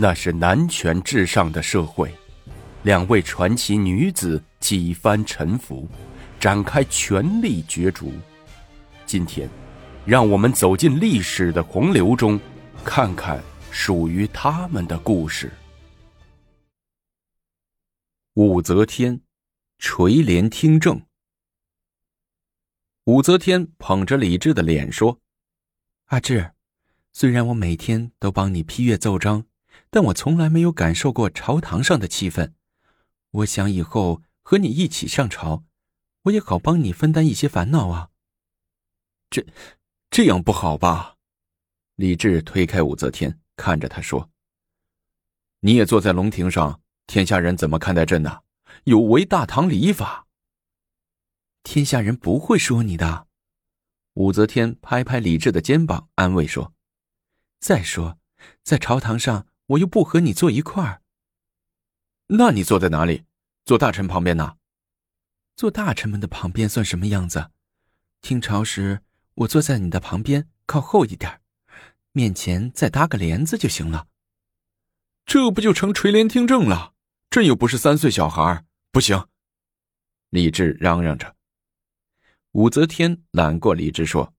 那是男权至上的社会，两位传奇女子几番沉浮，展开权力角逐。今天，让我们走进历史的洪流中，看看属于他们的故事。武则天垂帘听政。武则天捧着李治的脸说：“阿志，虽然我每天都帮你批阅奏章。”但我从来没有感受过朝堂上的气氛，我想以后和你一起上朝，我也好帮你分担一些烦恼啊。这，这样不好吧？李治推开武则天，看着他说：“你也坐在龙庭上，天下人怎么看待朕呢？有违大唐礼法。”天下人不会说你的。武则天拍拍李治的肩膀，安慰说：“再说，在朝堂上。”我又不和你坐一块儿，那你坐在哪里？坐大臣旁边呢？坐大臣们的旁边算什么样子？听朝时，我坐在你的旁边，靠后一点，面前再搭个帘子就行了。这不就成垂帘听政了？朕又不是三岁小孩，不行！李治嚷嚷着。武则天揽过李治说：“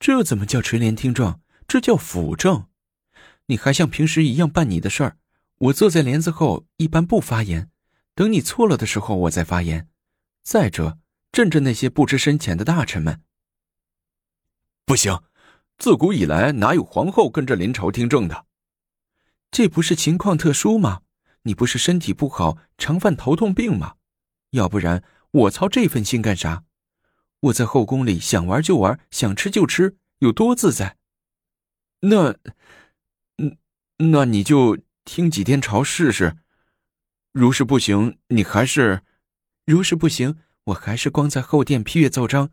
这怎么叫垂帘听政？这叫辅政。”你还像平时一样办你的事儿，我坐在帘子后一般不发言，等你错了的时候我再发言。再者，镇着那些不知深浅的大臣们。不行，自古以来哪有皇后跟着临朝听政的？这不是情况特殊吗？你不是身体不好，常犯头痛病吗？要不然我操这份心干啥？我在后宫里想玩就玩，想吃就吃，有多自在？那。嗯那你就听几天朝试试，如是不行，你还是，如是不行，我还是光在后殿批阅奏章。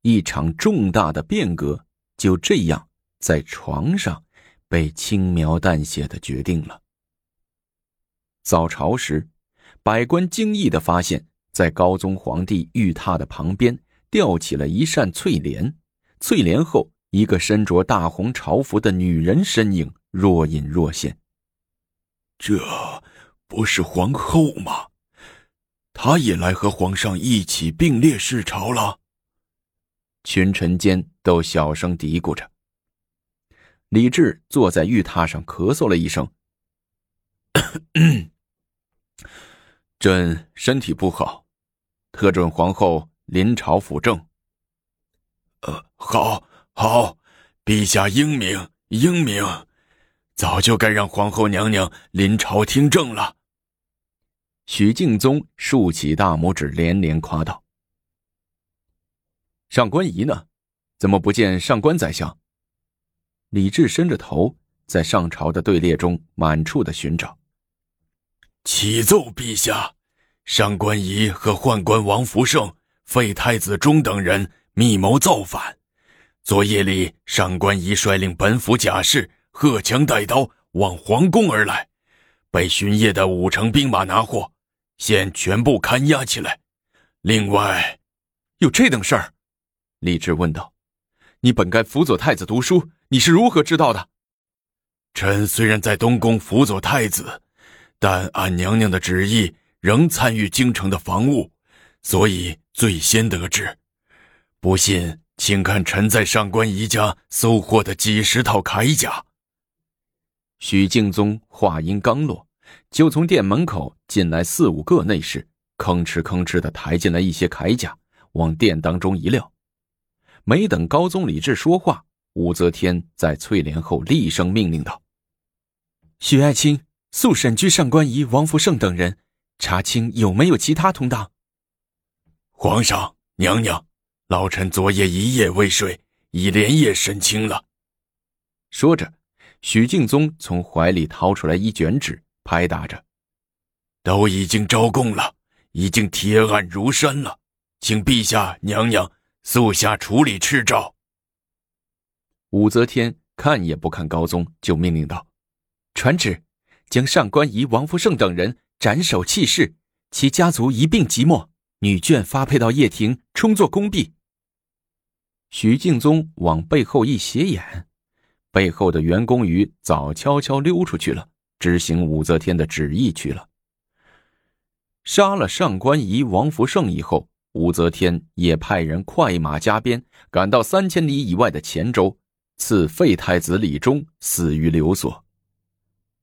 一场重大的变革就这样在床上被轻描淡写的决定了。早朝时，百官惊异的发现，在高宗皇帝御榻的旁边吊起了一扇翠帘，翠帘后。一个身着大红朝服的女人身影若隐若现。这不是皇后吗？她也来和皇上一起并列视朝了。群臣间都小声嘀咕着。李治坐在玉榻上咳嗽了一声：“ 朕身体不好，特准皇后临朝辅政。”呃，好。好，陛下英明，英明，早就该让皇后娘娘临朝听政了。许敬宗竖起大拇指，连连夸道：“上官仪呢？怎么不见上官宰相？”李治伸着头，在上朝的队列中满处的寻找。启奏陛下，上官仪和宦官王福胜、废太子忠等人密谋造反。昨夜里，上官仪率领本府甲士荷枪带刀往皇宫而来，被巡夜的五城兵马拿获，现全部看押起来。另外，有这等事儿？李治问道：“你本该辅佐太子读书，你是如何知道的？”臣虽然在东宫辅佐太子，但按娘娘的旨意，仍参与京城的防务，所以最先得知。不信。请看臣在上官仪家搜获的几十套铠甲。许敬宗话音刚落，就从殿门口进来四五个内侍，吭哧吭哧的抬进来一些铠甲，往殿当中一撂。没等高宗李治说话，武则天在翠帘后厉声命令道：“许爱卿，速审居上官仪、王福胜等人，查清有没有其他同党。”皇上，娘娘。老臣昨夜一夜未睡，已连夜审清了。说着，许敬宗从怀里掏出来一卷纸，拍打着：“都已经招供了，已经铁案如山了，请陛下娘娘速下处理敕诏。”武则天看也不看高宗，就命令道：“传旨，将上官仪、王福胜等人斩首弃市，其家族一并即没，女眷发配到掖庭，充作宫婢。”许敬宗往背后一斜眼，背后的袁公瑜早悄悄溜出去了，执行武则天的旨意去了。杀了上官仪、王福胜以后，武则天也派人快马加鞭赶到三千里以外的黔州，赐废太子李忠死于流所。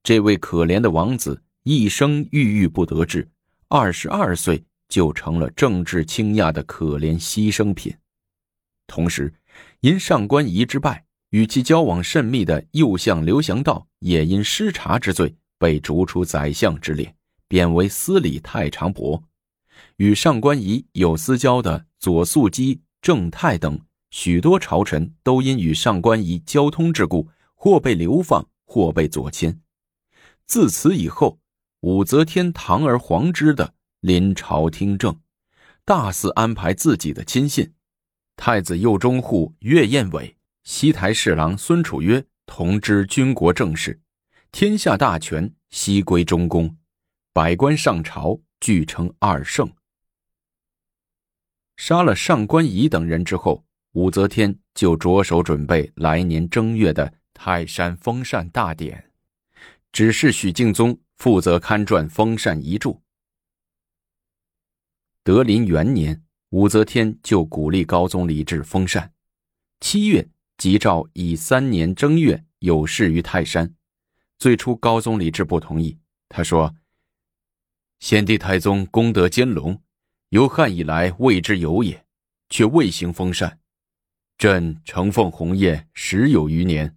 这位可怜的王子一生郁郁不得志，二十二岁就成了政治倾轧的可怜牺牲品。同时，因上官仪之败，与其交往甚密的右相刘祥道也因失察之罪被逐出宰相之列，贬为司礼太常伯。与上官仪有私交的左素基、郑泰等许多朝臣，都因与上官仪交通之故，或被流放，或被左迁。自此以后，武则天堂而皇之的临朝听政，大肆安排自己的亲信，太子右中护岳彦伟、西台侍郎孙楚约同知军国政事，天下大权悉归中宫，百官上朝俱称二圣。杀了上官仪等人之后，武则天就着手准备来年正月的泰山封禅大典。指示许敬宗负责刊撰封禅遗著。德林元年，武则天就鼓励高宗李治封禅。七月，即诏以三年正月有事于泰山。最初，高宗李治不同意。他说：“先帝太宗功德兼隆，由汉以来未之有也，却未行封禅。朕承奉鸿业十有余年，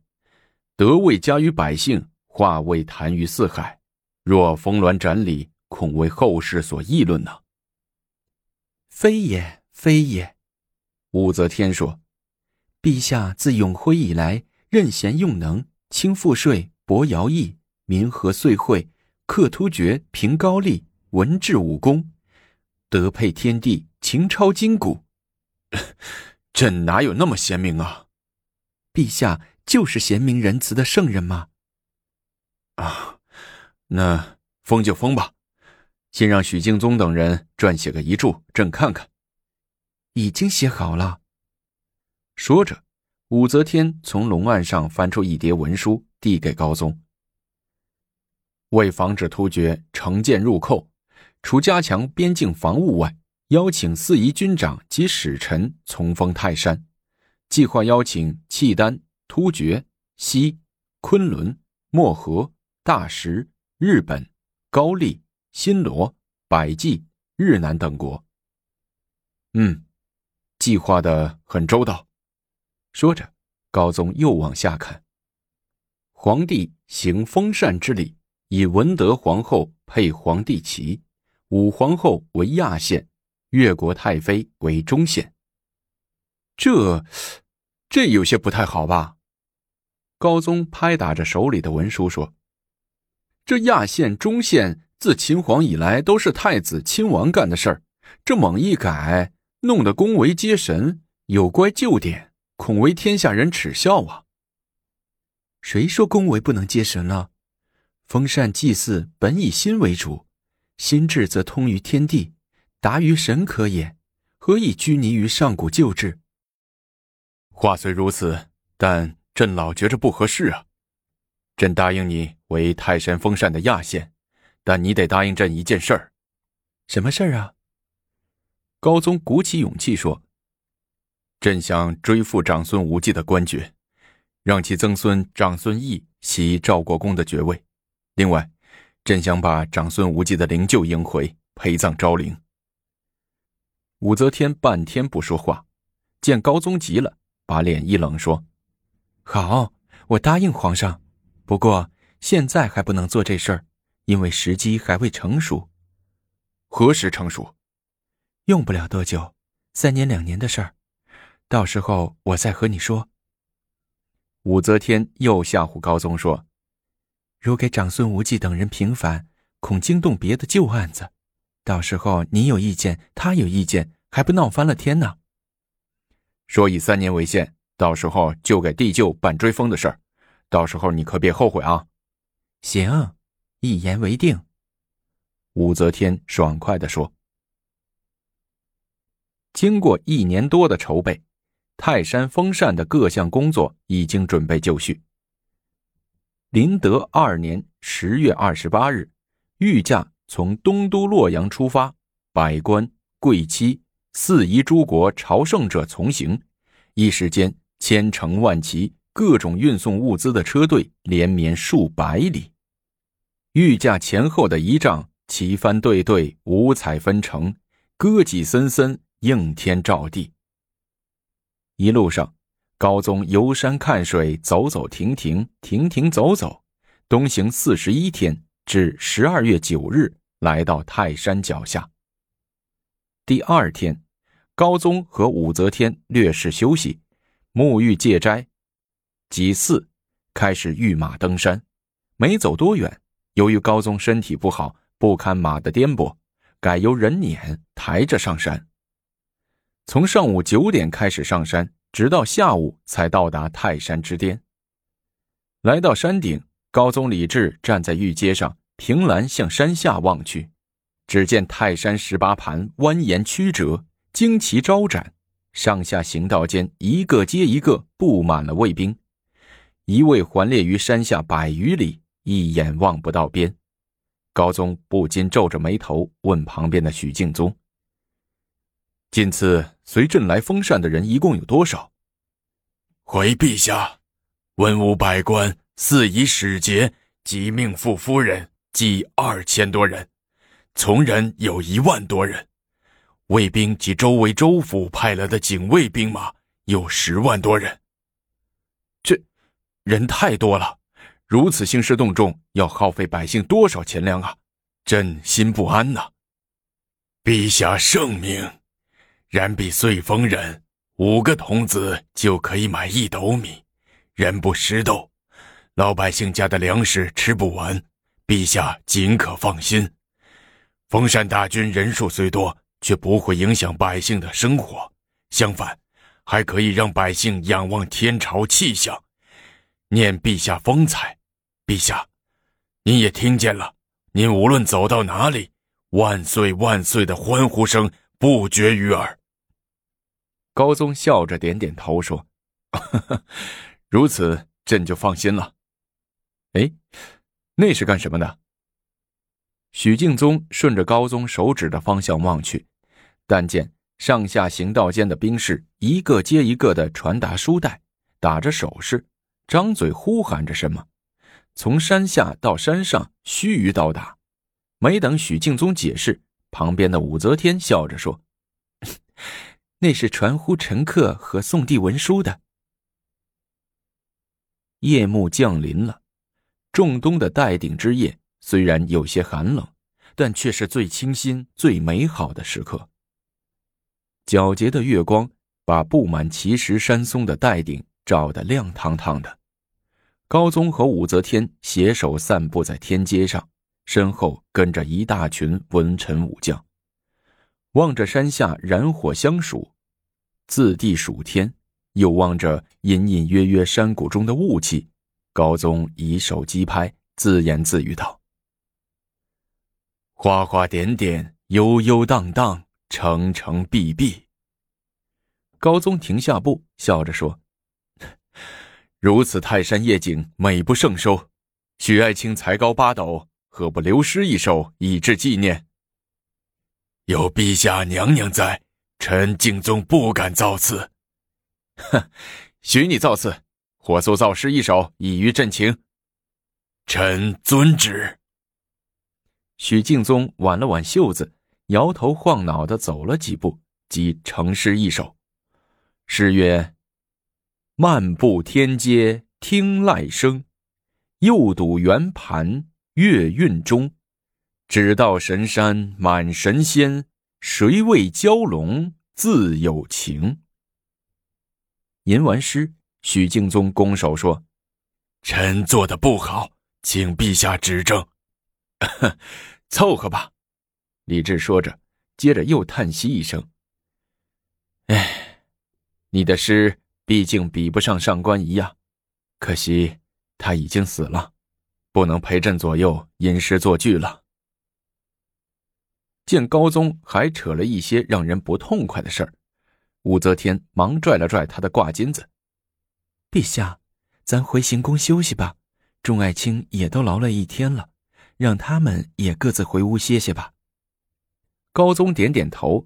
德未加于百姓。”话未谈于四海，若峰峦斩礼，恐为后世所议论呢。非也，非也。武则天说：“陛下自永徽以来，任贤用能，轻赋税，博徭役，民和岁会，克突厥，平高丽，文治武功，德配天地，情超筋骨。朕哪有那么贤明啊？陛下就是贤明仁慈的圣人吗？”啊，那封就封吧，先让许敬宗等人撰写个遗嘱，朕看看。已经写好了。说着，武则天从龙案上翻出一叠文书，递给高宗。为防止突厥乘舰入寇，除加强边境防务外，邀请四夷军长及使臣从封泰山，计划邀请契丹、突厥、西、昆仑、漠河。大石、日本、高丽、新罗、百济、日南等国。嗯，计划的很周到。说着，高宗又往下看。皇帝行封禅之礼，以文德皇后配皇帝旗，武皇后为亚县，越国太妃为中县。这，这有些不太好吧？高宗拍打着手里的文书说。这亚县、中县自秦皇以来都是太子亲王干的事儿，这猛一改，弄得宫闱皆神，有乖旧典，恐为天下人耻笑啊！谁说宫闱不能接神了？封禅祭祀本以心为主，心智则通于天地，达于神可也，何以拘泥于上古旧制？话虽如此，但朕老觉着不合适啊！朕答应你。为泰山封禅的亚县，但你得答应朕一件事儿。什么事儿啊？高宗鼓起勇气说：“朕想追复长孙无忌的官爵，让其曾孙长孙毅袭赵国公的爵位。另外，朕想把长孙无忌的灵柩迎回，陪葬昭陵。”武则天半天不说话，见高宗急了，把脸一冷说：“好，我答应皇上。不过。”现在还不能做这事儿，因为时机还未成熟。何时成熟？用不了多久，三年两年的事儿。到时候我再和你说。武则天又吓唬高宗说：“如给长孙无忌等人平反，恐惊动别的旧案子。到时候你有意见，他有意见，还不闹翻了天呢？”说以三年为限，到时候就给帝舅办追封的事儿。到时候你可别后悔啊！行，一言为定。武则天爽快的说。经过一年多的筹备，泰山封禅的各项工作已经准备就绪，麟德二年十月二十八日，御驾从东都洛阳出发，百官贵戚、四夷诸国朝圣者从行，一时间千乘万骑，各种运送物资的车队连绵数百里。御驾前后的仪仗旗帆对对，五彩纷呈，歌伎森森，应天照地。一路上，高宗游山看水，走走停停，停停走走，东行四十一天，至十二月九日，来到泰山脚下。第二天，高宗和武则天略事休息，沐浴戒斋，即四开始御马登山。没走多远，由于高宗身体不好，不堪马的颠簸，改由人撵抬着上山。从上午九点开始上山，直到下午才到达泰山之巅。来到山顶，高宗李治站在御阶上，凭栏向山下望去，只见泰山十八盘蜿蜒曲折，旌旗招展，上下行道间一个接一个布满了卫兵，一位环列于山下百余里，一眼望不到边。高宗不禁皱着眉头，问旁边的许敬宗。今次随朕来封禅的人一共有多少？回陛下，文武百官、四夷使节及命妇夫人计二千多人，从人有一万多人，卫兵及周围州府派来的警卫兵马有十万多人。这人太多了，如此兴师动众，要耗费百姓多少钱粮啊！朕心不安呐。陛下圣明。然比岁丰人五个童子就可以买一斗米，人不识斗，老百姓家的粮食吃不完。陛下尽可放心，封禅大军人数虽多，却不会影响百姓的生活，相反，还可以让百姓仰望天朝气象，念陛下风采。陛下，您也听见了，您无论走到哪里，万岁万岁的欢呼声不绝于耳。高宗笑着点点头说：“ 如此，朕就放心了。”哎，那是干什么的？许敬宗顺着高宗手指的方向望去，但见上下行道间的兵士一个接一个的传达书袋，打着手势，张嘴呼喊着什么，从山下到山上须臾到达。没等许敬宗解释，旁边的武则天笑着说。那是传呼臣客和送递文书的。夜幕降临了，仲冬的戴顶之夜虽然有些寒冷，但却是最清新、最美好的时刻。皎洁的月光把布满奇石山松的戴顶照得亮堂堂的。高宗和武则天携手散步在天街上，身后跟着一大群文臣武将。望着山下燃火相属，自地数天，又望着隐隐约约山谷中的雾气，高宗以手击拍，自言自语道：“花花点点，悠悠荡荡，澄澄碧碧。”高宗停下步，笑着说：“如此泰山夜景，美不胜收。许爱卿才高八斗，何不留诗一首，以致纪念？”有陛下娘娘在，臣敬宗不敢造次。哼，许你造次，火速造诗一首，以娱朕情。臣遵旨。许敬宗挽了挽袖子，摇头晃脑的走了几步，即成诗一首。诗曰：“漫步天阶听籁声，又睹圆盘月韵中。”只道神山满神仙，谁为蛟龙自有情？吟完诗，许敬宗拱手说：“臣做的不好，请陛下指正。” 凑合吧。李治说着，接着又叹息一声：“哎，你的诗毕竟比不上上官仪呀，可惜他已经死了，不能陪朕左右吟诗作句了。”见高宗还扯了一些让人不痛快的事儿，武则天忙拽了拽他的挂金子：“陛下，咱回行宫休息吧，众爱卿也都劳累一天了，让他们也各自回屋歇歇吧。高宗点点头，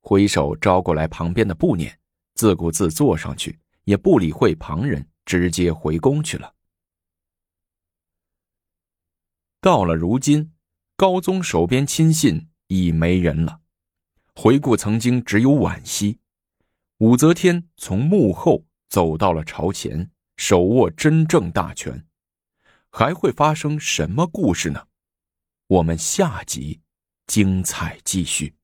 挥手招过来旁边的步辇，自顾自坐上去，也不理会旁人，直接回宫去了。到了如今，高宗手边亲信已没人了。回顾曾经，只有惋惜。武则天从幕后走到了朝前，手握真正大权。还会发生什么故事呢？我们下集精彩继续。